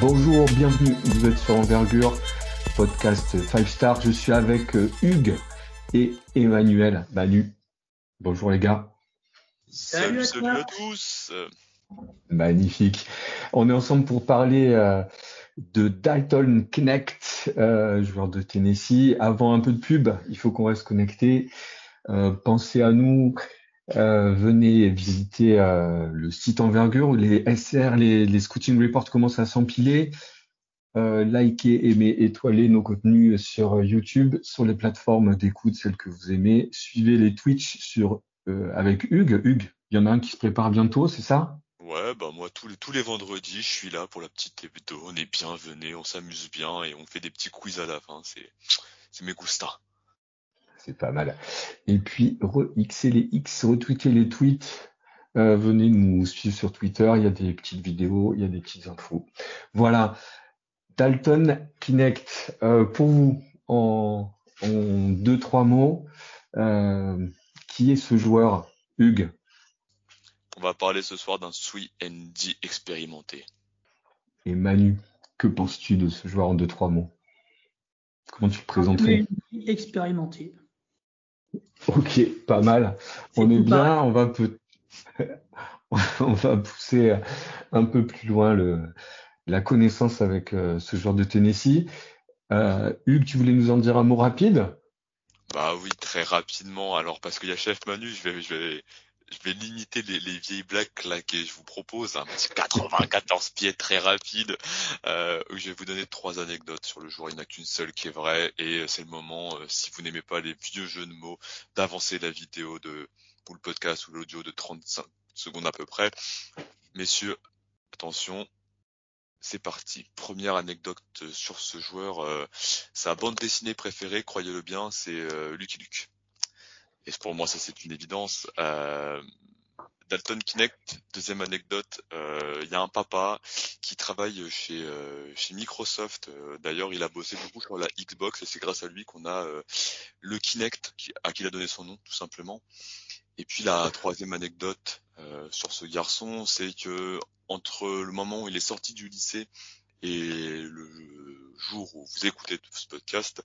Bonjour, bienvenue, vous êtes sur Envergure, podcast 5 Star. Je suis avec euh, Hugues et Emmanuel Manu. Bonjour les gars. Salut, salut, à tous. Magnifique. On est ensemble pour parler euh, de Dalton Knecht, euh, joueur de Tennessee. Avant un peu de pub, il faut qu'on reste connecté. pensez à nous, venez visiter le site Envergure où les SR, les, les scouting reports commencent à s'empiler. Euh, likez, aimez, étoilez nos contenus sur YouTube, sur les plateformes d'écoute, celles que vous aimez. Suivez les Twitch euh, avec Hugues. Hugues, il y en a un qui se prépare bientôt, c'est ça? Ouais, bah moi tous les tous les vendredis, je suis là pour la petite hebdo. On est bien, venez, on s'amuse bien et on fait des petits quiz à la fin. C'est c'est mes gustas. C'est pas mal. Et puis re-xer les X, retweeter les tweets. Euh, venez nous suivre sur Twitter. Il y a des petites vidéos, il y a des petites infos. Voilà. Dalton Kinect, euh, pour vous, en, deux, trois mots, euh, qui est ce joueur, Hugues? On va parler ce soir d'un Sui ND expérimenté. Et Manu, que penses-tu de ce joueur en deux, trois mots? Comment tu le présenterais? Expérimenté. Ok, pas mal. On est bien, on va, peu... on va pousser un peu plus loin le, la connaissance avec euh, ce joueur de Tennessee. Euh, Hugues, tu voulais nous en dire un mot rapide? Bah oui, très rapidement. Alors parce qu'il y a Chef Manu, je vais, je vais, je vais limiter les, les vieilles blagues là que je vous propose. Un petit 94 pieds très rapide. Euh, je vais vous donner trois anecdotes sur le joueur. Il n'y en a qu'une seule qui est vraie et c'est le moment, euh, si vous n'aimez pas les vieux jeux de mots, d'avancer la vidéo de ou le podcast ou l'audio de 35 secondes à peu près. Messieurs, attention, c'est parti. Première anecdote euh, sur ce joueur. Euh, sa bande dessinée préférée, croyez-le bien, c'est Lucky Luke. Et pour moi, ça c'est une évidence. Dalton Kinect, deuxième anecdote, il y a un papa qui travaille chez, chez Microsoft. D'ailleurs, il a bossé beaucoup sur la Xbox et c'est grâce à lui qu'on a le Kinect à qui il a donné son nom, tout simplement. Et puis la troisième anecdote sur ce garçon, c'est que entre le moment où il est sorti du lycée et le jour où vous écoutez ce podcast,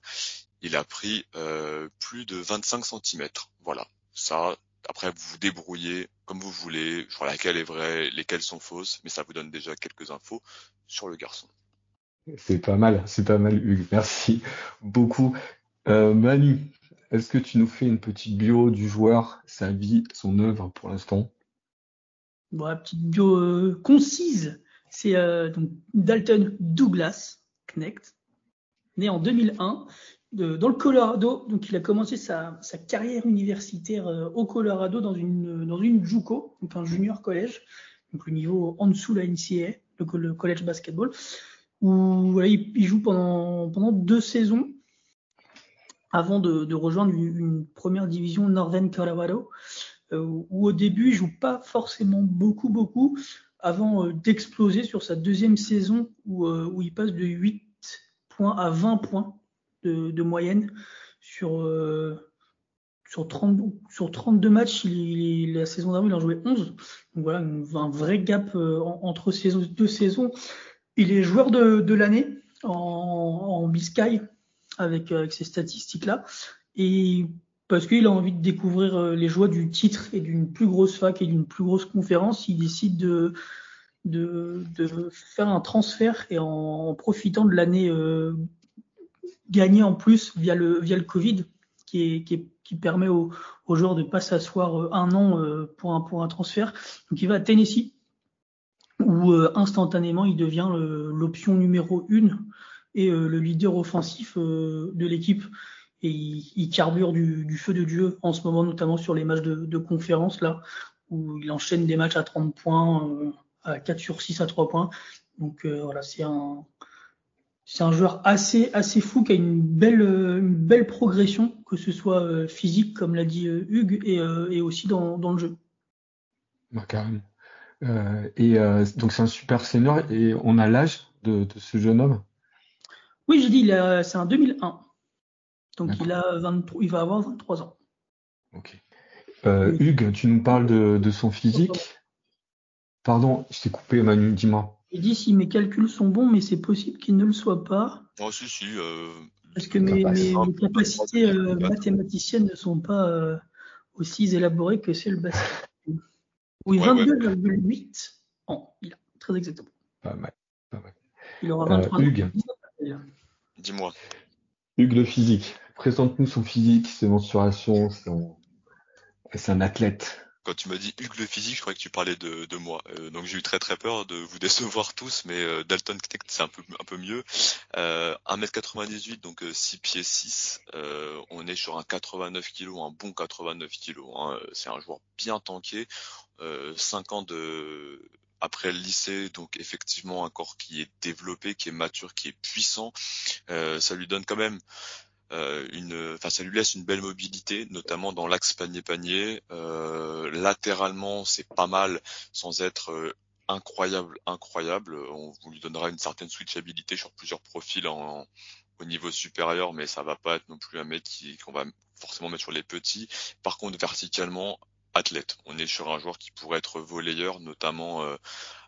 il a pris euh, plus de 25 cm. Voilà. Ça, après, vous vous débrouillez comme vous voulez, sur laquelle est vraie, lesquelles sont fausses, mais ça vous donne déjà quelques infos sur le garçon. C'est pas mal, c'est pas mal, Hugues. Merci beaucoup. Euh, Manu, est-ce que tu nous fais une petite bio du joueur, sa vie, son œuvre pour l'instant? Bon, petite bio euh, concise. C'est euh, Dalton Douglas Knecht, né en 2001 dans le Colorado. Donc, il a commencé sa, carrière universitaire euh, au Colorado dans une, JUCO, un junior collège, donc le niveau en dessous de la NCAA, le, college basketball, où il, joue pendant, deux saisons avant de, rejoindre une, une, première division Northern Colorado. Euh, où au début il joue pas forcément beaucoup beaucoup avant euh, d'exploser sur sa deuxième saison où, euh, il passe de 8 points à 20 points de, moyenne sur sur 30 sur 32 matchs, il, la saison d'avant il en jouait 11. Donc voilà, un vrai gap entre ces deux saisons. Il est joueur de, l'année en, en Biscay avec, avec ces statistiques là. Et parce qu'il a envie de découvrir euh, les joies du titre et d'une plus grosse fac et d'une plus grosse conférence, il décide de, de, de faire un transfert et en, profitant de l'année euh, gagnée en plus via le, via le Covid, qui, est, qui, est, qui permet aux, aux, joueurs de pas s'asseoir euh, un an pour un, pour un transfert. Donc il va à Tennessee, où instantanément il devient l'option numéro une et le leader offensif de l'équipe et il, carbure du, feu de Dieu en ce moment, notamment sur les matchs de, conférence là, où il enchaîne des matchs à 30 points, euh, à 4 sur 6 à 3 points. Donc euh, voilà, c'est un c'est un joueur assez assez fou qui a une belle une belle progression, que ce soit euh, physique comme l'a dit Hugues et, et aussi dans, dans le jeu. Bah, et donc c'est un super senior et on a l'âge de, de ce jeune homme? Oui, j'ai dit c'est un 2001. Donc il, a 23, il va avoir 23 ans. Ok. Euh, Hugues, tu nous parles de, de son physique? Pardon, je t'ai coupé, Manu, dis-moi. Il dit si mes calculs sont bons, mais c'est possible qu'ils ne le soient pas. Oh, si, si. Euh, Parce que mes, mes, mes capacités euh, mathématiciennes ne sont pas euh, aussi élaborées que c'est le basket. Oui, Ouais, ouais. 22,8 ans, il a, très exactement. Pas mal, pas mal. Il aura Euh, 23 ans. Hugues. Dis-moi. Hugues, le physique. Présente-nous son physique, ses mensurations, son... c'est un athlète. Quand tu m'as dit Hugues le physique, je croyais que tu parlais de, de moi. Euh, donc j'ai eu très très peur de vous décevoir tous, mais euh, Dalton c'est un peu un peu mieux. Euh, 1m98, donc euh, 6 pieds 6. Euh, on est sur un 89 kg, un bon 89 kg. Hein. C'est un joueur bien tanké. Euh, 5 ans de après le lycée, donc effectivement un corps qui est développé, qui est mature, qui est puissant. Euh, ça lui donne quand même euh, une, enfin ça lui laisse une belle mobilité, notamment dans l'axe panier-panier. Euh, latéralement, c'est pas mal, sans être euh, incroyable, incroyable. On vous lui donnera une certaine switchabilité sur plusieurs profils en, au niveau supérieur, mais ça va pas être non plus un mec qu'on va forcément mettre sur les petits. Par contre, verticalement, athlète. On est sur un joueur qui pourrait être volleyeur, notamment euh,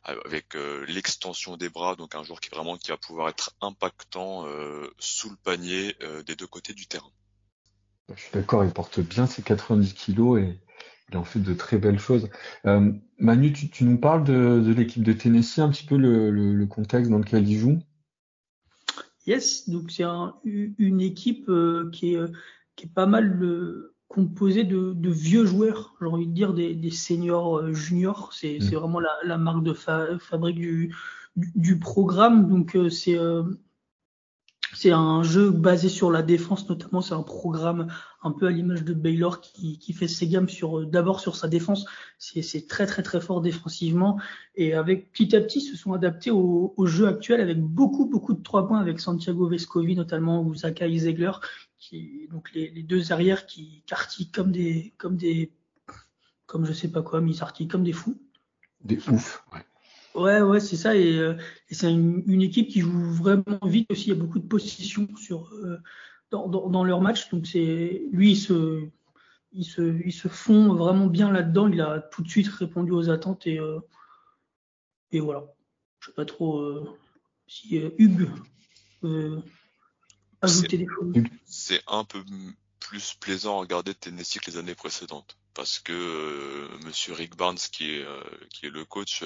avec euh, l'extension des bras, donc un joueur qui vraiment qui va pouvoir être impactant euh, sous le panier euh, des deux côtés du terrain. Je suis d'accord, il porte bien ses 90 kilos et il en fait de très belles choses. Euh, Manu, tu, tu nous parles de, de l'équipe de Tennessee, un petit peu le, le, le contexte dans lequel il joue. Yes, donc c'est un, une équipe euh, qui, est, euh, qui est pas mal euh, composée de, de vieux joueurs, j'ai envie de dire des, des seniors euh, juniors. C'est Mm. c'est vraiment la, la marque de fa- fabrique du, du, du programme. Donc euh, c'est euh, c'est un jeu basé sur la défense, notamment. C'est un programme un peu à l'image de Baylor qui, qui fait ses gammes sur euh, d'abord sur sa défense. C'est très très très fort défensivement et avec petit à petit se sont adaptés au, au jeu actuel avec beaucoup beaucoup de trois points avec Santiago Vescovi notamment ou Zakai Zegler qui donc les, deux arrières qui cartillent comme des comme des comme je sais pas quoi, mais ils comme des fous. Des ouf. Ouais. Ouais, ouais, c'est ça. Et, euh, c'est une, équipe qui joue vraiment vite aussi. Il y a beaucoup de possession sur, euh, dans, dans, dans leur match. Donc c'est lui, il se, il se, il se fond vraiment bien là-dedans. Il a tout de suite répondu aux attentes et, euh, et voilà. Je sais pas trop si Hugues veut ajouter des choses. C'est un peu plus plaisant à regarder Tennessee que les années précédentes, parce que Monsieur Rick Barnes, qui est qui est le coach,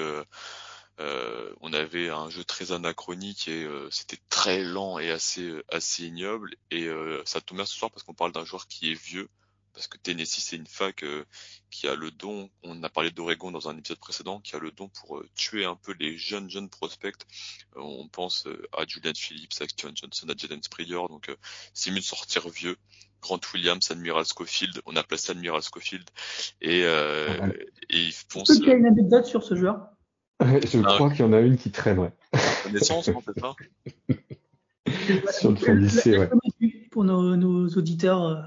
euh, euh, on avait un jeu très anachronique et euh, c'était très lent et assez assez ignoble. Et euh, ça tombe bien ce soir parce qu'on parle d'un joueur qui est vieux, parce que Tennessee c'est une fac euh, qui a le don. On a parlé d'Oregon dans un épisode précédent, qui a le don pour euh, tuer un peu les jeunes jeunes prospects. Euh, on pense euh, à Julian Phillips, à Tion Johnson, à Jaden Springer. Donc euh, c'est mieux de sortir vieux. Grant Williams, Admiral Schofield, on a placé Admiral Schofield et, euh, Pas mal. et ils font Est-ce qu'il y a une anecdote sur ce joueur? Je Ah, crois qu'il y en a une qui traîne, ouais. connaissance, non, c'est ça Sur le son lycée, ouais. Pour nos, nos auditeurs euh,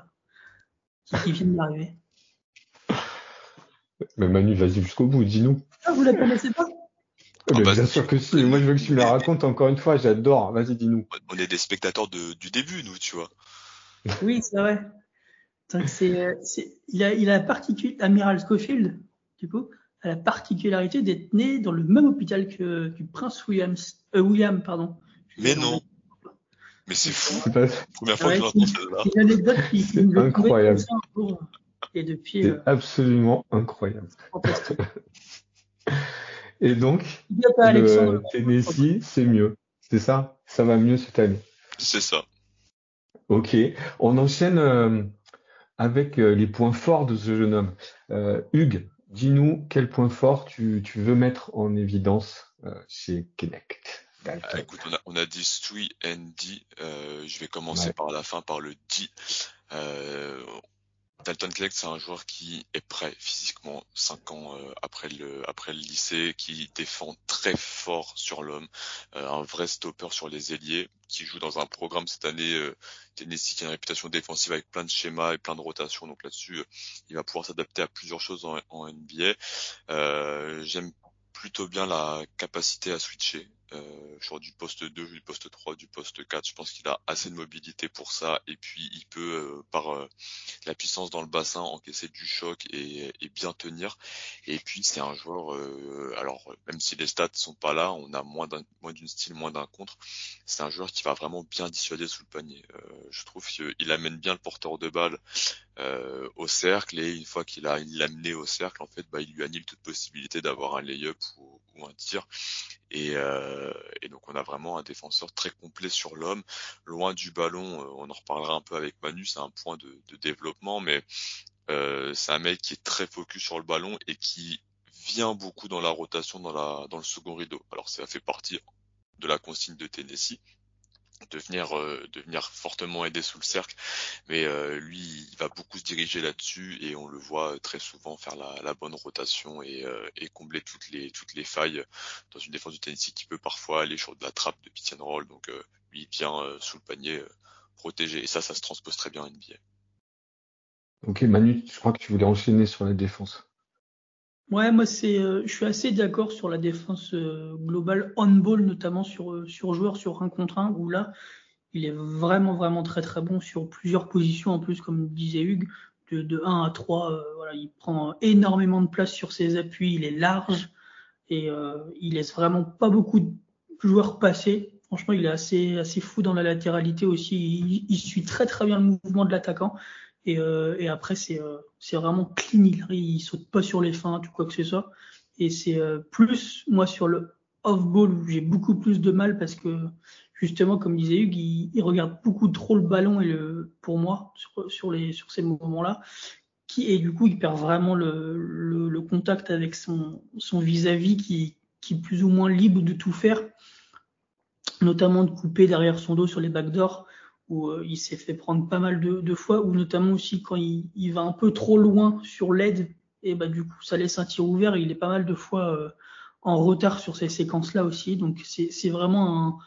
qui, qui viennent d'arriver. Mais Manu, vas-y jusqu'au bout, dis-nous. Ah, vous la connaissez pas? Mais bah, bien sûr que si. Moi, je veux que tu me la racontes encore une fois. J'adore. Vas-y, dis-nous. On est des spectateurs de, du début, nous, tu vois. Oui, c'est vrai. Donc euh, il a, il a la particule, Amiral Schofield, du coup, a la particularité d'être né dans le même hôpital que, que Prince Williams, euh, William, pardon. Mais non. Mais c'est fou. C'est pas- Première fois que Ouais, j'entends celle-là. C'est une anecdote qui, nous incroyable. Et depuis, C'est euh, absolument incroyable. Et donc, Il n'y a pas Alexandre. le Tennessee, c'est mieux. C'est ça? Ça va mieux cette année? C'est ça. Ok. On enchaîne euh, avec euh, les points forts de ce jeune homme. Euh, Hugues, dis-nous quel point fort tu, tu veux mettre en évidence euh, chez Kinect. Ah, écoute, on a, on a dit 3 and D. Euh, je vais commencer Ouais. par la fin, par le D. Euh, Dalton Clegg, c'est un joueur qui est prêt physiquement cinq ans euh, après le après le lycée, qui défend très fort sur l'homme, euh, un vrai stopper sur les ailiers, qui joue dans un programme cette année euh, Tennessee qui a une réputation défensive avec plein de schémas et plein de rotations. Donc là-dessus, euh, il va pouvoir s'adapter à plusieurs choses en, NBA. Euh, J'aime plutôt bien la capacité à switcher. Euh, genre du poste 2, du poste 3, du poste 4. Je pense qu'il a assez de mobilité pour ça. Et puis il peut, euh, par euh, la puissance dans le bassin, encaisser du choc et, bien tenir. Et puis c'est un joueur, euh, alors même si les stats sont pas là, on a moins d'un moins d'une style, moins d'un contre. C'est un joueur qui va vraiment bien dissuader sous le panier. je trouve qu'il amène bien le porteur de balle au cercle et une fois qu'il a l'a amené au cercle, en fait, bah, il lui annule toute possibilité d'avoir un lay-up ou, ou un tir. Et, euh, et, donc on a vraiment un défenseur très complet sur l'homme, loin du ballon. Euh, on en reparlera un peu avec Manu, c'est un point de, de développement, mais euh, c'est un mec qui est très focus sur le ballon et qui vient beaucoup dans la rotation dans la dans le second rideau. Alors ça fait partie de la consigne de Tennessee, euh, de venir fortement aider sous le cercle. Mais euh, lui, il va beaucoup se diriger là-dessus et on le voit très souvent faire la, la bonne rotation et, euh, et, combler toutes les, toutes les failles dans une défense du Tennessee qui peut parfois aller sur de la trappe de and roll. Donc lui, il vient sous le panier protéger et ça, ça se transpose très bien en NBA. Ok, Manu, je crois que tu voulais enchaîner sur la défense. Ouais, moi c'est, euh, je suis assez d'accord sur la défense euh, globale on-ball, notamment sur euh, sur joueur sur un contre un, où là il est vraiment vraiment très très bon sur plusieurs positions en plus, comme disait Hugues, de, de 1 à 3, voilà, il prend énormément de place sur ses appuis, il est large et il laisse vraiment pas beaucoup de joueurs passer. Franchement, il est assez assez fou dans la latéralité aussi. Il, il suit très très bien le mouvement de l'attaquant. Et, euh, et après, c'est euh, c'est vraiment clean. Il, il saute pas sur les feintes ou quoi que ce soit. Et c'est euh, plus, moi, sur le off-ball j'ai beaucoup plus de mal parce que, justement, comme disait Hugues, il, regarde beaucoup trop le ballon et le, pour moi, sur, les, sur ces moments-là. Et du coup, il perd vraiment le, le, le contact avec son, son vis-à-vis qui, qui est plus ou moins libre de tout faire, notamment de couper derrière son dos sur les backdoors où euh, il s'est fait prendre pas mal de, de, fois, ou notamment aussi quand il, il, va un peu trop loin sur l'aide, et bah du coup ça laisse un tir ouvert. il est pas mal de fois euh, en retard sur ces séquences-là aussi, donc c'est vraiment un,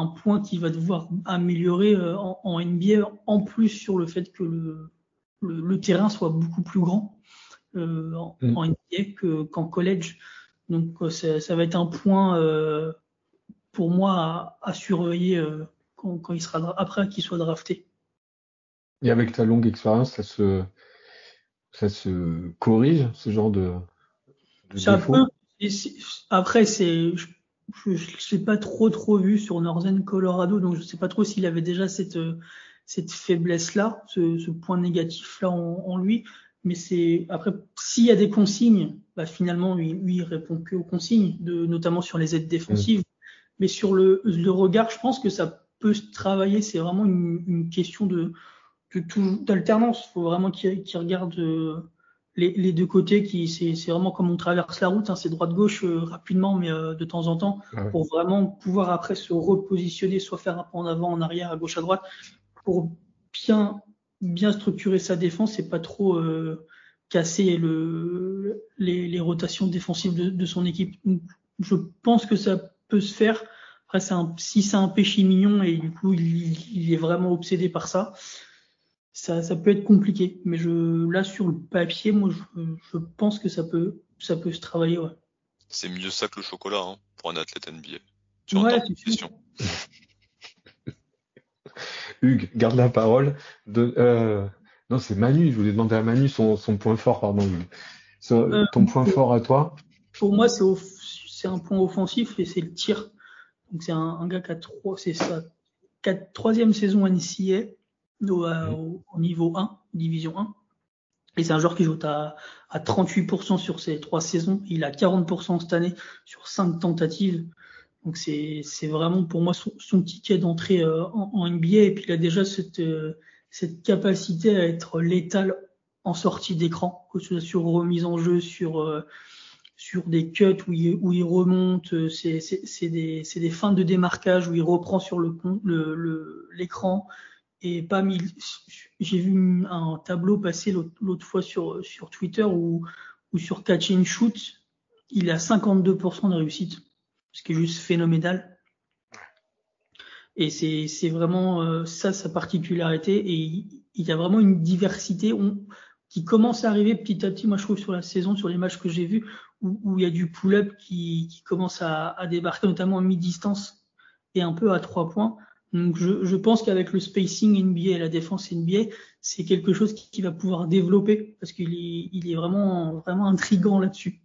un, point qui va devoir améliorer euh, en, en, NBA, en plus sur le fait que le, le, le terrain soit beaucoup plus grand euh, en, mm. en, NBA qu'en college. Donc ça, ça, va être un point pour moi à, à surveiller quand, il sera après qu'il soit drafté. Et avec ta longue expérience, ça se, ça se corrige ce genre de, après, c'est, je, je, l'ai pas trop trop vu sur Northern Colorado, donc je sais pas trop s'il avait déjà cette cette faiblesse là, ce, ce point négatif là en, en lui. Mais c'est après, s'il y a des consignes, bah finalement lui, lui il répond que aux consignes, de, notamment sur les aides défensives. Mmh. Mais sur le, le regard, je pense que ça peut se travailler. C'est vraiment une, une, question de, d'alternance. Il faut vraiment qu'il qu regarde euh, les, les, deux côtés. Qui c'est, vraiment comme on traverse la route. Hein, c'est droite gauche euh, rapidement, mais euh, de temps en temps, ouais. pour vraiment pouvoir après se repositionner, soit faire un pas en avant, en arrière, à gauche, à droite, pour bien bien structurer sa défense et pas trop euh, casser le, les, les, rotations défensives de, de son équipe. Donc, je pense que ça peut se faire. Après, c'est un, si c'est un péché mignon et du coup il, il, est vraiment obsédé par ça, ça, ça peut être compliqué. Mais je, là sur le papier, moi je, je pense que ça peut, ça peut se travailler. Ouais. C'est mieux ça que le chocolat hein, pour un athlète NBA. Tu ouais, question. Hugues, garde la parole. De, euh, non, c'est Manu. Je voulais demander à Manu son, son point fort, pardon. Son, euh, ton point fort à toi? Pour moi, c'est, c'est un point offensif et c'est le tir. Donc c'est un, un, gars qui a trois, c'est sa troisième saison NCA au, euh, au, au, niveau 1, division 1. Et c'est un joueur qui joue à, à 38% sur ses trois saisons. Il a 40% cette année sur cinq tentatives. Donc c'est, c'est vraiment pour moi son, son ticket d'entrée euh, en, en, NBA. Et puis il a déjà cette, euh, cette capacité à être létal en sortie d'écran, que ce soit sur remise en jeu, sur euh, sur des cuts où il, où il remonte, euh, c'est, des, des fins de démarquage où il reprend sur le, le, le l'écran et pas mis. J'ai vu un tableau passer l'autre, fois sur, sur Twitter où, où sur catch and shoot, il a 52% de réussite, ce qui est juste phénoménal. Et c'est, vraiment euh, ça sa particularité et il, y a vraiment une diversité. Qui commence à arriver petit à petit, moi je trouve sur la saison, sur les matchs que j'ai vus, où, il y a du pull-up qui, qui, commence à, à, débarquer, notamment en mi-distance et un peu à trois points. Donc je, je pense qu'avec le spacing NBA et la défense NBA, c'est quelque chose qui, qui, va pouvoir développer parce qu'il est, il est vraiment, vraiment intrigant là-dessus.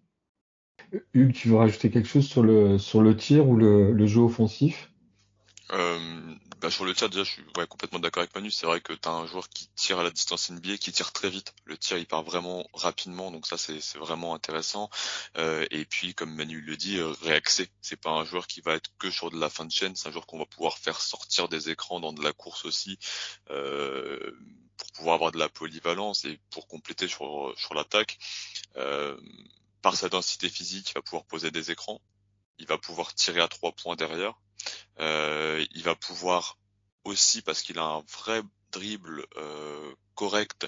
Hugues, tu veux rajouter quelque chose sur le, sur le tir ou le, le jeu offensif? Euh, bah sur le tir, déjà, je suis complètement d'accord avec Manu. C'est vrai que tu as un joueur qui tire à la distance NBA, qui tire très vite. Le tir, il part vraiment rapidement, donc ça, c'est vraiment intéressant. Euh, et puis, comme Manu le dit, euh, réaxé. C'est pas un joueur qui va être que sur de la fin de chaîne. C'est un joueur qu'on va pouvoir faire sortir des écrans dans de la course aussi, euh, pour pouvoir avoir de la polyvalence et pour compléter sur, sur l'attaque. Euh, par sa densité physique, il va pouvoir poser des écrans. Il va pouvoir tirer à trois points derrière. Euh, il va pouvoir aussi, parce qu'il a un vrai dribble euh, correct,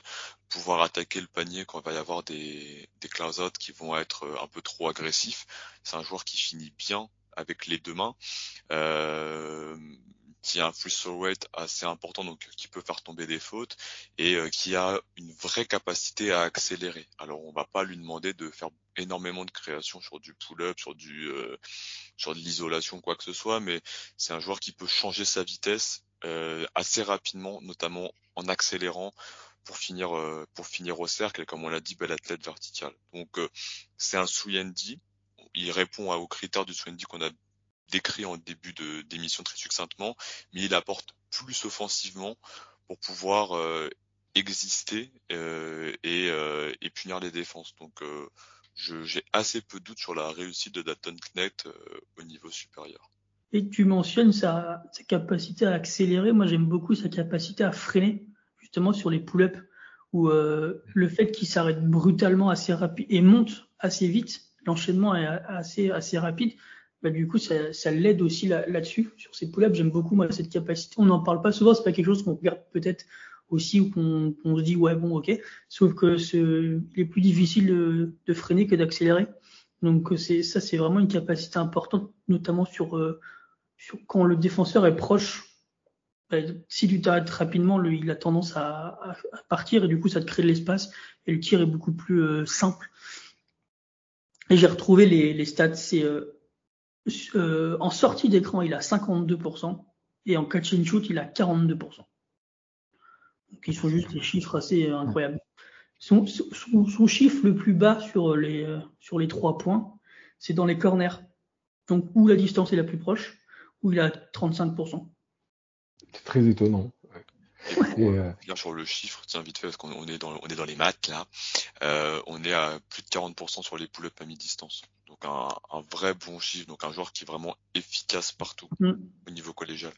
pouvoir attaquer le panier quand il va y avoir des, des close qui vont être euh, un peu trop agressifs. C'est un joueur qui finit bien avec les deux mains. Qui a un free throw rate assez important, donc qui peut faire tomber des fautes et euh, qui a une vraie capacité à accélérer. Alors on va pas lui demander de faire énormément de création sur du pull-up, sur du euh, sur de l'isolation, quoi que ce soit, mais c'est un joueur qui peut changer sa vitesse euh, assez rapidement, notamment en accélérant pour finir pour finir au cercle comme on l'a dit, bel athlète vertical. Donc c'est un Suyendi. Il répond aux critères du Suyendi qu'on a décrit en début d'émission très succinctement, mais il apporte plus offensivement pour pouvoir euh, exister euh, et, euh, et, punir les défenses. Donc j'ai assez peu de doutes sur la réussite de Dalton Knecht au niveau supérieur. Et tu mentionnes sa, sa capacité à accélérer. Moi, j'aime beaucoup sa capacité à freiner, justement sur les pull-ups, où le fait qu'il s'arrête brutalement assez rapide et monte assez vite, l'enchaînement est assez, assez rapide. Bah, du coup, ça, ça l'aide aussi là-dessus, sur ces pull-ups. J'aime beaucoup, moi, cette capacité. On n'en parle pas souvent, c'est pas quelque chose qu'on regarde peut-être aussi ou qu'on se dit, ouais, bon, ok. Sauf que c'est il est plus difficile de, freiner que d'accélérer. Donc, ça, c'est vraiment une capacité importante, notamment sur, euh, sur quand le défenseur est proche. Bah, si tu t'arrêtes rapidement, il a tendance à, à, partir et du coup, ça te crée de l'espace et le tir est beaucoup plus euh, simple. Et j'ai retrouvé les, les stats, c'est euh, euh, en sortie d'écran, il a 52% et en catch and shoot, il a 42%. Donc, ils sont juste des chiffres assez euh, incroyables. Son, chiffre le plus bas sur les, euh, sur les trois points, c'est dans les corners. Donc, où la distance est la plus proche, où il a 35%. C'est très étonnant. Et euh... sur le chiffre, tiens vite fait, parce qu'on est dans on est dans les maths là, euh, on est à plus de 40% sur les pull-ups à mi-distance. Donc un, un, vrai bon chiffre, donc un joueur qui est vraiment efficace partout mm. au niveau collégial.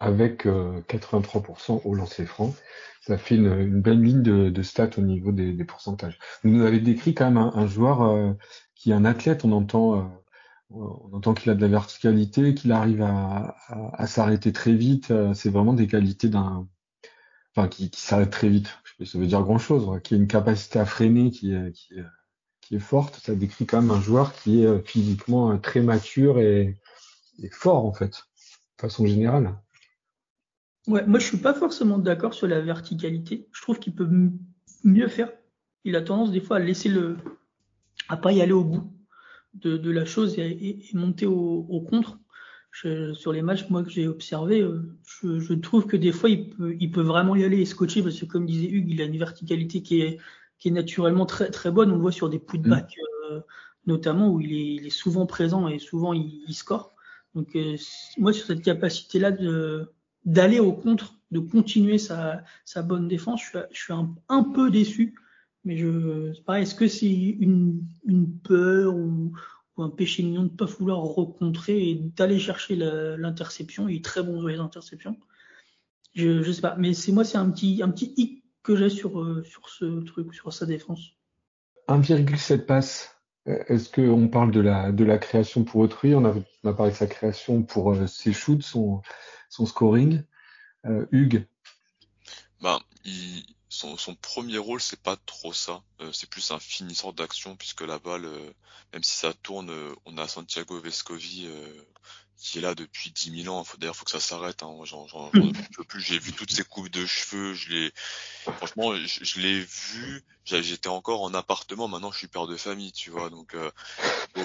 Avec euh, 83% au lancer franc, ça fait une, une belle ligne de, de, stats au niveau des, des, pourcentages. Vous nous avez décrit quand même un, un joueur euh, qui est un athlète, on entend, euh, on entend qu'il a de la verticalité, qu'il arrive à, s'arrêter très vite. Euh, c'est vraiment des qualités d'un, enfin qui, qui s'arrête très vite. Ça veut dire grand chose, qui a une capacité à freiner, qui, qui qui est forte, ça décrit quand même un joueur qui est euh, physiquement euh, très mature et, et fort en fait, de façon générale. Ouais, moi je suis pas forcément d'accord sur la verticalité. Je trouve qu'il peut mieux faire. Il a tendance des fois à laisser le, à pas y aller au bout de, de la chose et, et, et monter au, au contre. Je, sur les matchs moi que j'ai observé, euh, je, je, trouve que des fois il peut, il peut vraiment y aller et scotcher parce que comme disait Hugues, il a une verticalité qui est qui est naturellement très très bonne. On le voit sur des putbacks mm. euh, notamment où il est, il est, souvent présent et souvent il, il score. Donc euh, moi sur cette capacité là de d'aller au contre, de continuer sa, sa bonne défense, je suis, je suis un, un, peu déçu. Mais je, c'est pareil, est-ce que c'est une, une peur ou, ou, un péché mignon de pas vouloir recontrer et d'aller chercher l'interception? Il est très bon sur les interceptions. Je, je sais pas, mais c'est moi c'est un petit un petit hic que j'ai sur, euh, sur ce truc, sur sa défense. 1,7 passes. Est-ce qu'on parle de la, de la création pour autrui? On a, on a parlé de sa création pour euh, ses shoots, son, son scoring. Euh, Hugues? Ben, il, son, son, premier rôle, c'est pas trop ça. Euh, c'est plus un finisseur d'action, puisque la balle, euh, même si ça tourne, on a Santiago Vescovi qui est là depuis 10 000 ans. Faut, d'ailleurs, faut que ça s'arrête. Hein. J'en, j'en, Mm. peux plus. J'ai vu toutes ces coupes de cheveux. Je l'ai, franchement, je, je l'ai vu. J'étais encore en appartement. Maintenant, je suis père de famille, tu vois. Donc, euh,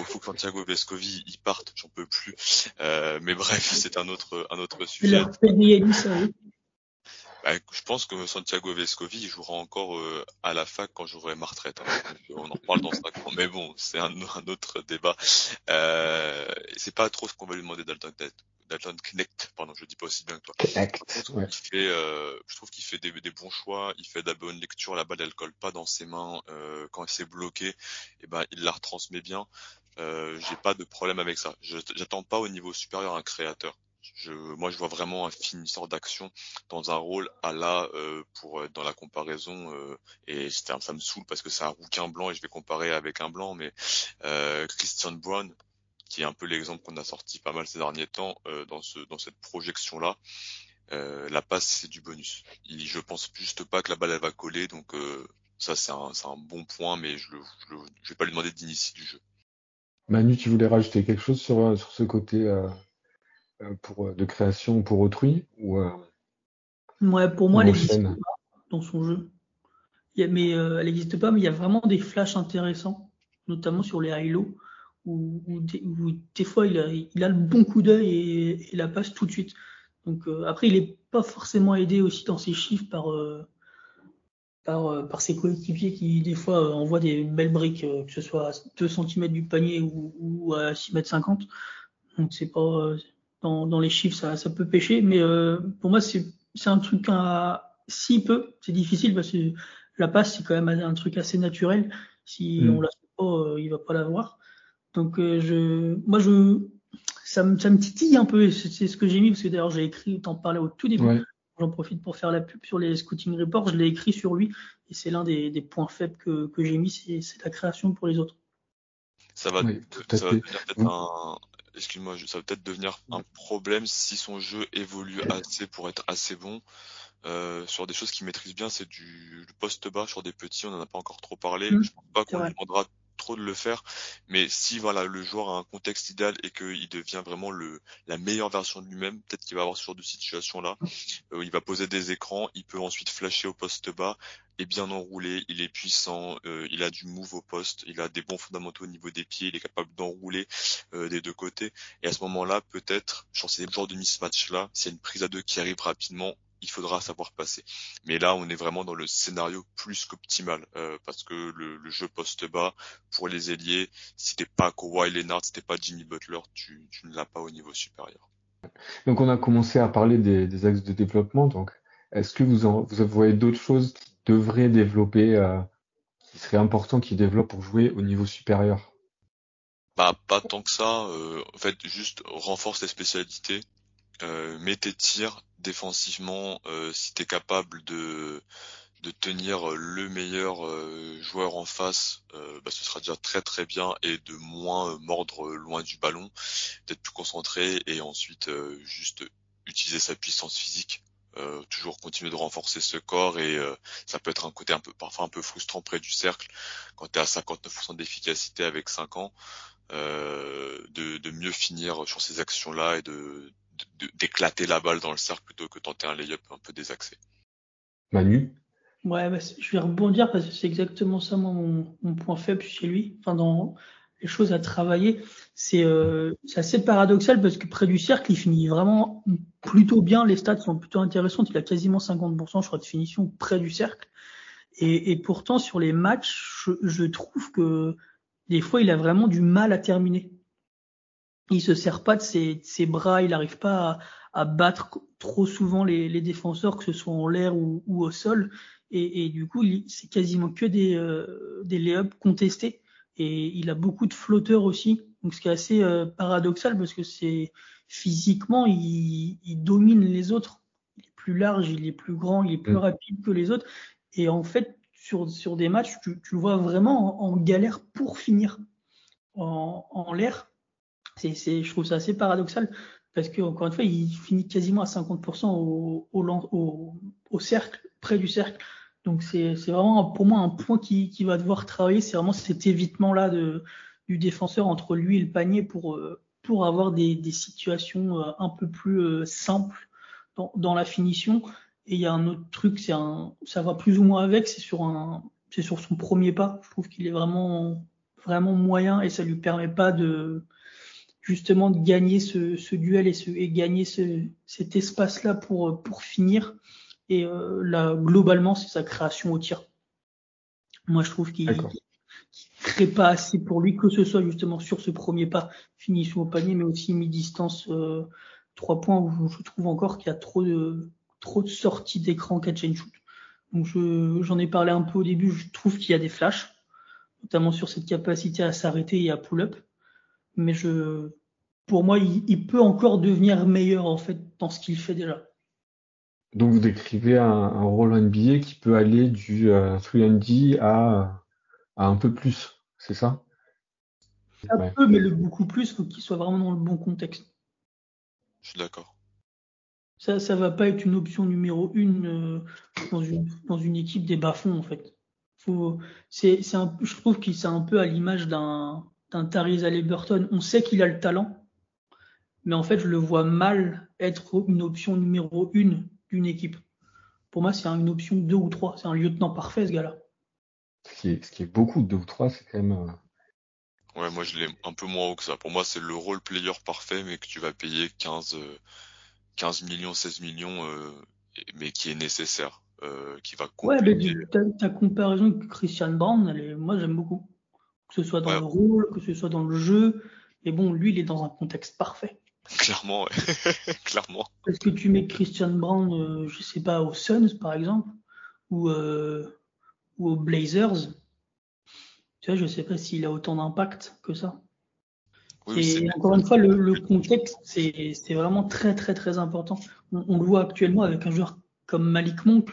faut, que Santiago Vescovi il parte. J'en peux plus. Euh, mais bref, c'est un autre, un autre sujet. leur fait réaliser ça, oui. Bah, je pense que Santiago Vescovi jouera encore euh, à la fac quand j'aurai ma retraite. hein. On en reparle dans 5 ans. Mais bon, c'est un, un autre débat. Euh, c'est pas trop ce qu'on va lui demander Dalton, Dalton Knecht. Pardon, je dis pas aussi bien que toi. Connect. Ouais. Il fait, euh, je trouve qu'il fait des, des bons choix. Il fait de la bonne lecture. La balle, elle colle pas dans ses mains. Euh, quand il s'est bloqué, eh ben, il la retransmet bien. Euh, j'ai pas de problème avec ça. J'attends pas au niveau supérieur un créateur. Je, moi, je vois vraiment un finisseur d'action dans un rôle à la euh, pour euh, dans la comparaison. euh, et un- ça me saoule parce que c'est un rouquin blanc et je vais comparer avec un blanc, mais euh, Christian Brown, qui est un peu l'exemple qu'on a sorti pas mal ces derniers temps euh, dans ce dans cette projection là. Euh, la passe, c'est du bonus. Il, je pense juste pas que la balle elle va coller, donc ça c'est un, un bon point, mais je, le, vais pas lui demander d'initier du jeu. Manu, tu voulais rajouter quelque chose sur, sur ce côté pour, euh, de création pour autrui ou euh, Ouais, pour moi, elle n'existe pas dans son jeu. Il y a- mais euh, elle n'existe pas, mais il y a vraiment des flashs intéressants, notamment sur les high-low, où, où des, où des fois il a, il a le bon coup d'œil et, et la passe tout de suite. Donc euh, après, il n'est pas forcément aidé aussi dans ses chiffres par, euh, par, euh, par ses coéquipiers qui des fois euh, envoient des belles briques, euh, que ce soit à 2 cm du panier ou, ou à 6 mètres 50. Donc c'est pas euh, dans, dans les chiffres ça, ça peut pêcher, mais euh, pour moi c'est un truc à si peu, c'est difficile parce que la passe c'est quand même un truc assez naturel. Si Mm. on la fait pas, euh, il va pas l'avoir. Donc euh, je, moi je, ça me ça me titille un peu. et C'est ce que j'ai mis parce que d'ailleurs j'ai écrit, t'en parlais au tout début. Ouais. J'en profite pour faire la pub sur les scouting reports. Je l'ai écrit sur lui et c'est l'un des, des points faibles que, que j'ai mis, c'est la création pour les autres. Ça va, Oui, tout ça va devenir peut-être Mm. un, excuse-moi, je- ça va peut-être devenir un problème si son jeu évolue assez pour être assez bon. Euh, sur des choses qu'il maîtrise bien, c'est du le poste bas sur des petits, on n'en a pas encore trop parlé. Mm, Je pense pas qu'on lui demandera trop de le faire, mais si voilà le joueur a un contexte idéal et qu'il devient vraiment le la meilleure version de lui-même, peut-être qu'il va avoir ce genre de situation là. il va poser des écrans, il peut ensuite flasher au poste bas, est bien enroulé, il est puissant, euh, il a du move au poste, il a des bons fondamentaux au niveau des pieds, il est capable d'enrouler euh, des deux côtés. Et à ce moment-là, peut-être, genre c'est le genre de mismatch là, s'il y a une prise à deux qui arrive rapidement, il faudra savoir passer. Mais là, on est vraiment dans le scénario plus qu'optimal, euh, parce que le, le jeu poste bas pour les ailiers, si t'es pas Kawhi Leonard, si t'es pas Jimmy Butler, tu, tu ne l'as pas au niveau supérieur. Donc on a commencé à parler des, des axes de développement. Donc est-ce que vous en, vous voyez d'autres choses qui devraient développer, euh, qui seraient importants qu'ils développent pour jouer au niveau supérieur? Bah pas tant que ça. euh, en fait, juste renforce les spécialités. Euh, mets tes tirs défensivement euh, si t'es capable de de tenir euh, le meilleur euh, joueur en face, euh, bah, ce sera déjà très très bien et de moins mordre loin du ballon, d'être plus concentré et ensuite juste utiliser sa puissance physique. Toujours continuer de renforcer ce corps et ça peut être un côté un peu parfois un peu frustrant près du cercle quand tu es à 59% d'efficacité avec 5 ans euh, de, de mieux finir sur ces actions-là et de- d'éclater la balle dans le cercle plutôt que tenter un lay-up un peu désaxé. Manu? Ouais, bah, je vais rebondir parce que c'est exactement ça moi, mon, mon point faible chez lui. Enfin, dans les choses à travailler, c'est euh, c'est assez paradoxal parce que près du cercle, il finit vraiment plutôt bien. Les stats sont plutôt intéressantes. Il a quasiment 50%, je crois, de finition près du cercle. Et, et pourtant, sur les matchs, je, je trouve que des fois, il a vraiment du mal à terminer. Il se sert pas de ses, de ses bras, il n'arrive pas à, à battre trop souvent les, les défenseurs, que ce soit en l'air ou, ou au sol. Et, et du coup, c'est quasiment que des, euh, des lay-ups contestés. Et il a beaucoup de flotteurs aussi. Donc, ce qui est assez euh, paradoxal parce que c'est physiquement, il, il domine les autres. Il est plus large, il est plus grand, il est plus Mm. rapide que les autres. Et en fait, sur, sur des matchs, tu, tu le vois vraiment en, en galère pour finir en, en l'air. C'est, je trouve ça assez paradoxal parce que encore une fois, il finit quasiment à 50% au, au, cercle, près du cercle. Donc c'est, vraiment pour moi un point qui, qui va devoir travailler. C'est vraiment cet évitement là du défenseur entre lui et le panier pour, euh, pour avoir des, des situations euh, un peu plus euh, simples dans, dans, la finition. Et il y a un autre truc, c'est un, ça va plus ou moins avec, c'est sur un, c'est sur son premier pas. Je trouve qu'il est vraiment, vraiment moyen et ça lui permet pas de, justement, de gagner ce, ce duel et, ce, et gagner ce, cet espace-là pour, pour finir. Et euh, là, globalement, c'est sa création au tir. Moi, je trouve qu'il crée pas assez pour lui, que ce soit justement sur ce premier pas, finition au panier, mais aussi mi-distance, euh, trois points où je trouve encore qu'il y a trop de, trop de sorties d'écran catch and shoot. Donc j'en ai parlé un peu au début, je trouve qu'il y a des flashs, notamment sur cette capacité à s'arrêter et à pull-up. Mais je, pour moi, il, il, peut encore devenir meilleur en fait dans ce qu'il fait déjà. Donc vous décrivez un, un rôle NBA qui peut aller du euh, 3D à à un peu plus, c'est ça? Un ouais. peu, mais le beaucoup plus, faut qu'il soit vraiment dans le bon contexte. Je suis d'accord. Ça, ça va pas être une option numéro une euh, dans, une, dans une équipe des bas-fonds, en fait. Faut, c'est, c'est un, je trouve qu'il c'est un peu à l'image d'un, d'un Tyrese Halliburton. On sait qu'il a le talent, mais en fait, je le vois mal être une option numéro une d'une équipe. Pour moi, c'est une option deux ou trois. C'est un lieutenant parfait, ce gars-là ce qui est, ce qui est beaucoup, deux ou trois, c'est quand même. Euh... Ouais, moi je l'ai un peu moins haut que ça. Pour moi, c'est le role player parfait, mais que tu vas payer 15, 15 millions, 16 millions, euh, mais qui est nécessaire, euh, qui va compléter. Ouais, ta, ta comparaison avec Christian Brown, elle est, moi j'aime beaucoup. Que ce soit dans ouais. le rôle, que ce soit dans le jeu. Et bon, lui, il est dans un contexte parfait. Clairement, ouais. Clairement. Est-ce que tu mets Christian Brown, euh, je sais pas, aux Suns par exemple, ou euh, ou aux Blazers, tu vois, je sais pas s'il a autant d'impact que ça. Oui, et encore une fois, le, le contexte, c'est vraiment très très très important. On, on, le voit actuellement avec un joueur comme Malik Monk,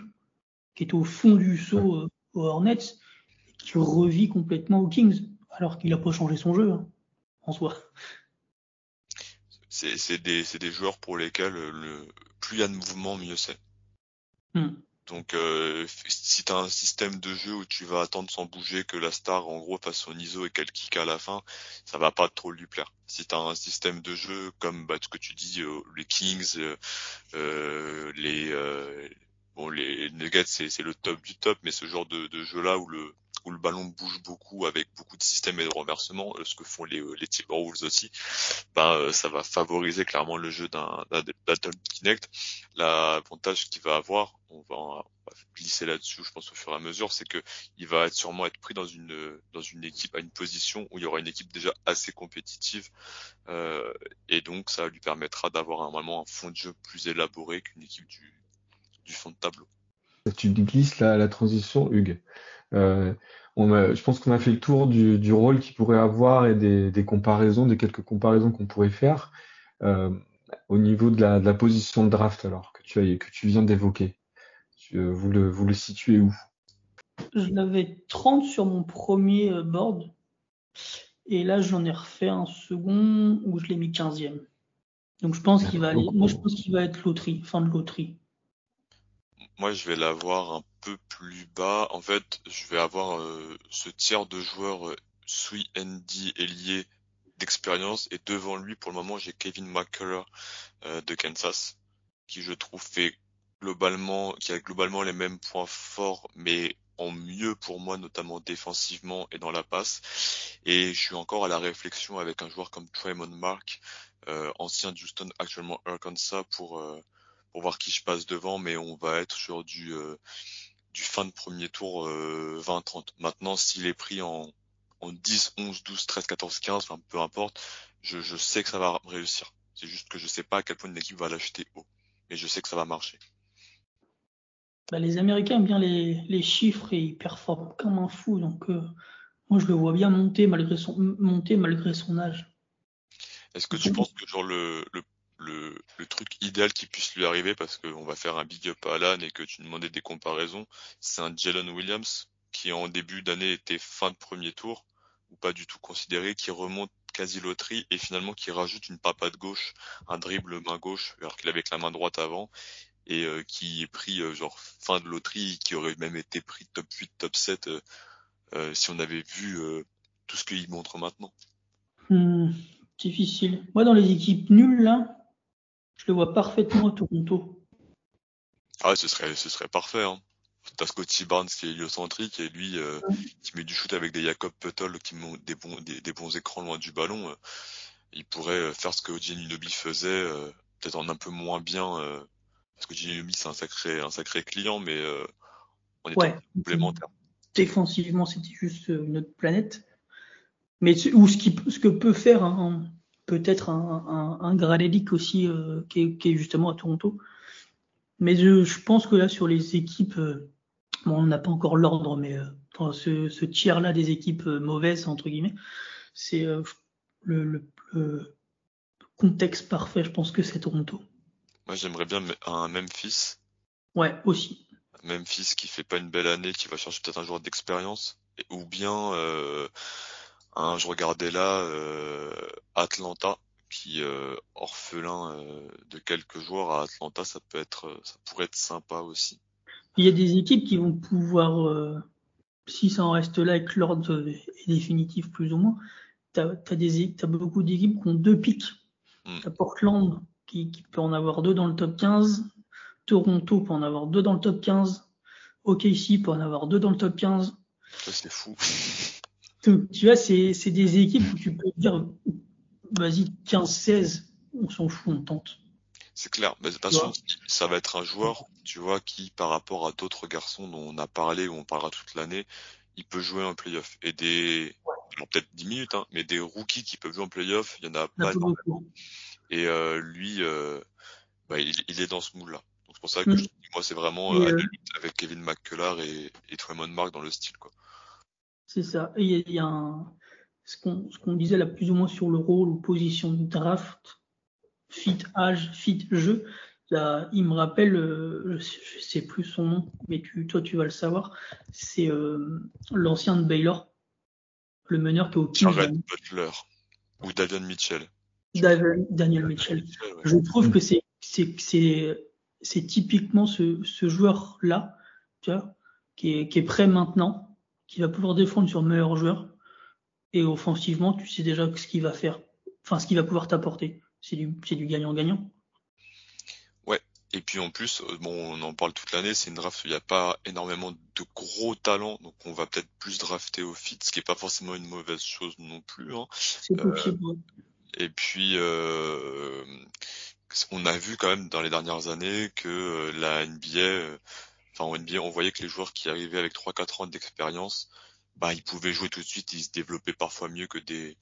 qui est au fond du saut euh, aux Hornets, et qui revit complètement aux Kings, alors qu'il a pas changé son jeu hein, en soi. C'est des, des joueurs pour lesquels le, plus il y a de mouvement, mieux c'est. Hmm. Donc euh, si tu as un système de jeu où tu vas attendre sans bouger que la star en gros fasse son ISO et qu'elle kick à la fin, ça va pas trop lui plaire. Si tu as un système de jeu comme bah, ce que tu dis, euh, les Kings, euh, euh les bon les Nuggets c'est le top du top, mais ce genre de, de jeu là où le où le ballon bouge beaucoup avec beaucoup de systèmes et de renversements, ce que font les, les Timberwolves aussi, ben, ça va favoriser clairement le jeu d'un Dalton Kinect. L'avantage qu'il va avoir, on va, on va glisser là-dessus, je pense au fur et à mesure, c'est que il va être sûrement être pris dans une dans une équipe à une position où il y aura une équipe déjà assez compétitive euh, et donc ça lui permettra d'avoir normalement un fond de jeu plus élaboré qu'une équipe du du fond de tableau. Tu glisses la, la transition, Hugues. Euh, on a, je pense qu'on a fait le tour du, du rôle qu'il pourrait avoir et des, des, comparaisons, des quelques comparaisons qu'on pourrait faire euh, au niveau de la, de la, position de draft alors que tu as, que tu viens d'évoquer. Vous le, vous le situez où? Je l'avais 30 sur mon premier euh, board et là j'en ai refait un second où je l'ai mis 15e. Donc je pense qu'il va aller, moi je pense qu'il va être loterie, fin de loterie. Moi, je vais l'avoir un peu plus bas. En fait, je vais avoir euh, ce tiers de joueurs euh, Sui Andy ailier d'expérience et devant lui, pour le moment, j'ai Kevin McCullough euh, de Kansas, qui je trouve fait globalement, qui a globalement les mêmes points forts, mais en mieux pour moi, notamment défensivement et dans la passe. Et je suis encore à la réflexion avec un joueur comme Tremont Mark, euh, ancien Houston, actuellement Arkansas, pour euh, pour voir qui je passe devant, mais on va être sur du, du fin de premier tour euh, 20-30. Maintenant, s'il est pris en, en 10, 11, 12, 13, 14, 15, enfin, peu importe, je, je sais que ça va réussir. C'est juste que je sais pas à quel point une équipe va l'acheter haut. Mais je sais que ça va marcher. Bah, les Américains aiment bien les, les, chiffres et ils performent comme un fou. Donc, euh, moi, je le vois bien monter malgré son, monter malgré son âge. Est-ce que tu penses que genre le, le le, truc idéal qui puisse lui arriver parce qu'on va faire un big up à Alan et que tu demandais des comparaisons, c'est un Jalen Williams qui en début d'année était fin de premier tour ou pas du tout considéré, qui remonte quasi loterie et finalement qui rajoute une papade gauche, un dribble main gauche alors qu'il avait que la main droite avant et euh, qui est pris euh, genre fin de loterie, qui aurait même été pris top 8, top 7 euh, si on avait vu tout ce qu'il montre maintenant. Hmm difficile. Moi, dans les équipes nulles, là, je le vois parfaitement à Toronto. Ah, ce serait, ce serait parfait. Hein. T'as Scotty Barnes qui est héliocentrique et lui euh, qui met du shoot avec des Jacob Puttle qui ont des bons, des, bons écrans loin du ballon. Euh, il pourrait euh, faire ce que Gianluigi faisait, euh, peut-être en un peu moins bien, parce que Gianluigi c'est un sacré, un sacré client, mais on est Ouais. complémentaire. Défensivement, c'était juste une autre planète. Mais ou ce, qui, ce que peut faire un- peut-être un, un, aussi, euh, qui, est, qui est justement à Toronto. Mais je, je pense que là, sur les équipes, euh, bon, on n'a pas encore l'ordre, mais euh, dans ce, ce tiers-là des équipes mauvaises, entre guillemets, c'est le, le, le contexte parfait, je pense que c'est Toronto. Moi, j'aimerais bien un Memphis, Ouais, aussi. Memphis qui fait pas une belle année, qui va chercher peut-être un joueur d'expérience, ou bien un, je regardais là, euh, Atlanta, qui euh, orphelin euh, de quelques joueurs à Atlanta, ça peut être, ça pourrait être sympa aussi. Il y a des équipes qui vont pouvoir, si ça en reste là et que l'ordre est définitif plus ou moins, t'as as, beaucoup d'équipes qui ont deux pics. Mm. T'as Portland qui, qui peut en avoir deux dans le top 15, Toronto peut en avoir deux dans le top 15, OKC peut en avoir deux dans le top 15. Ça, c'est fou. Donc, tu vois, c'est c'est des équipes où tu peux dire, vas-y, 15-16, on s'en fout, on tente. C'est clair. Mais de toute façon, ça va être un joueur, tu vois, qui, par rapport à d'autres garçons dont on a parlé ou on parlera toute l'année, il peut jouer en playoff. Et des, peut-être 10 minutes, hein, mais des rookies qui peuvent jouer en playoff, il y en a pas beaucoup. Et euh, lui, euh, bah, il, il est dans ce mood-là. Donc c'est pour ça que Mm. je- moi c'est vraiment euh, avec Kevin McCullar et, et Tremont Mark dans le style quoi. C'est ça. Il y a, il y a un, ce qu'on disait là plus ou moins sur le rôle ou position de draft, fit âge, fit jeu. Là, il me rappelle, euh, je, je sais plus son nom, mais tu, toi tu vas le savoir. C'est euh, l'ancien de Baylor, le meneur qui est au Kings, Jared Butler ou Davion Mitchell. Daniel, Daniel Mitchell. Mitchell, ouais. Je trouve que c'est c'est c'est c'est typiquement ce, ce joueur là, tu vois, qui est qui est prêt maintenant, qui va pouvoir défendre sur le meilleur joueur et offensivement, tu sais déjà ce qu'il va faire, enfin ce qu'il va pouvoir t'apporter. C'est du c'est du gagnant gagnant. Et puis en plus, euh, bon, on en parle toute l'année, c'est une draft où il n'y a pas énormément de gros talents, donc on va peut-être plus drafter au fit, ce qui est pas forcément une mauvaise chose non plus. Hein. C'est Euh, possible. ouais. Et puis, euh, on a vu quand même dans les dernières années que euh, la NBA, en NBA, on voyait que les joueurs qui arrivaient avec 3-4 ans d'expérience, bah, ils pouvaient jouer tout de suite, ils se développaient parfois mieux que des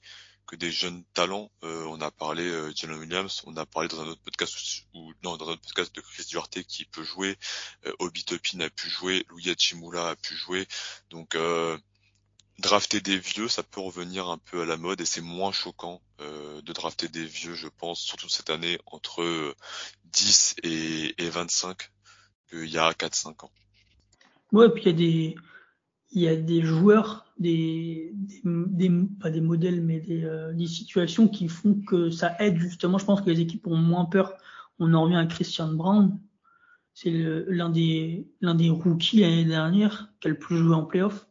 jeunes talents. Euh, on a parlé euh, Jalen Williams, on a parlé dans un autre podcast ou non dans un autre podcast de Chris Duarte qui peut jouer, euh, Obi Toppin a pu jouer, Louis Chimula a pu jouer, donc euh, drafter des vieux, ça peut revenir un peu à la mode et c'est moins choquant euh, de drafter des vieux, je pense, surtout cette année, entre euh, 10 et, et 25 qu'il y a 4-5 ans. Ouais, puis il y a des il y a des joueurs, des, des, des- pas des modèles, mais des, euh, des situations qui font que ça aide justement. Je pense que les équipes ont moins peur. On en revient à Christian Brown. C'est l'un des, l'un des rookies l'année dernière qui a le plus joué en playoff.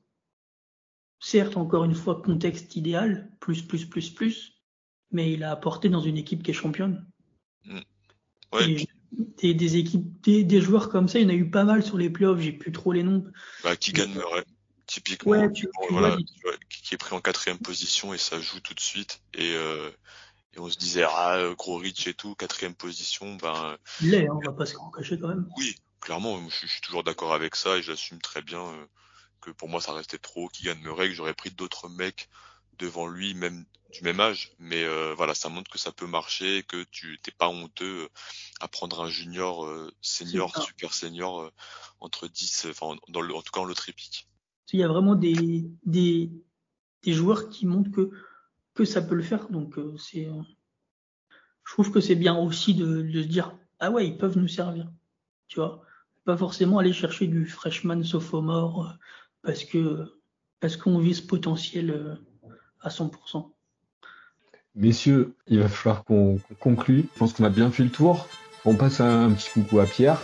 Certes, encore une fois, contexte idéal, plus, plus, plus, plus, mais il a apporté dans une équipe qui est championne. Ouais, Et puis, des, des équipes, des, des joueurs comme ça, il y en a eu pas mal sur les playoffs. J'ai plus trop les noms. bah, Keegan Murray, typiquement, Ouais, tu, bon, tu voilà, vois, tu vois, qui est pris en quatrième position et ça joue tout de suite. Et, euh, et on se disait, ah, gros Rich et tout, quatrième position, ben il l'est, hein, on va pas se cacher quand même. oui, clairement, je, je suis toujours d'accord avec ça et j'assume très bien euh, que pour moi ça restait trop. Keegan Murray, que j'aurais pris d'autres mecs devant lui, même du même âge, mais euh, voilà, ça montre que ça peut marcher, que tu t'es pas honteux euh, à prendre un junior euh, senior, super senior euh, entre 10, euh, enfin dans le, en tout cas en l'autre épique. Il y a vraiment des, des, des joueurs qui montrent que, que ça peut le faire. Donc, c'est, je trouve que c'est bien aussi de, de se dire, ah ouais, ils peuvent nous servir. Tu vois, pas forcément aller chercher du freshman sophomore parce que, parce qu'on vise potentiel euh, à 100%. Messieurs, il va falloir qu'on conclue. Je pense qu'on a bien fait le tour. On passe un, un petit coucou à Pierre,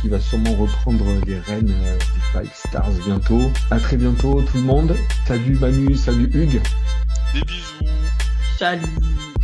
qui va sûrement reprendre les rênes euh, des Five Stars bientôt. À très bientôt tout le monde. Salut Manu, salut Hugues. Des bisous Salut!